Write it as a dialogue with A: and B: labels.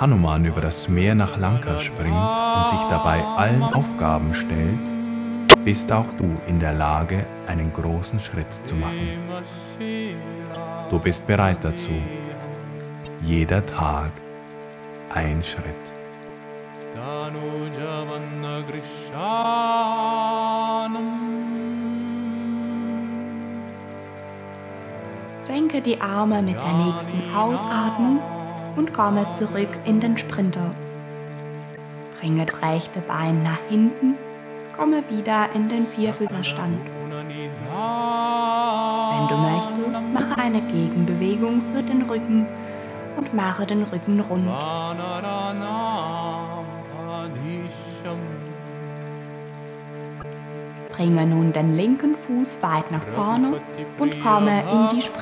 A: Hanuman über das Meer nach Lanka springt und sich dabei allen Aufgaben stellt, bist auch du in der Lage, einen großen Schritt zu machen. Du bist bereit dazu. Jeder Tag ein Schritt.
B: Senke die Arme mit der nächsten Ausatmung und komme zurück in den Sprinter. Bringe das rechte Bein nach hinten, komme wieder in den Vierfüßlerstand. Wenn du möchtest, mache eine Gegenbewegung für den Rücken und mache den Rücken rund. Bringe nun den linken Fuß weit nach vorne und komme in die Sprinter.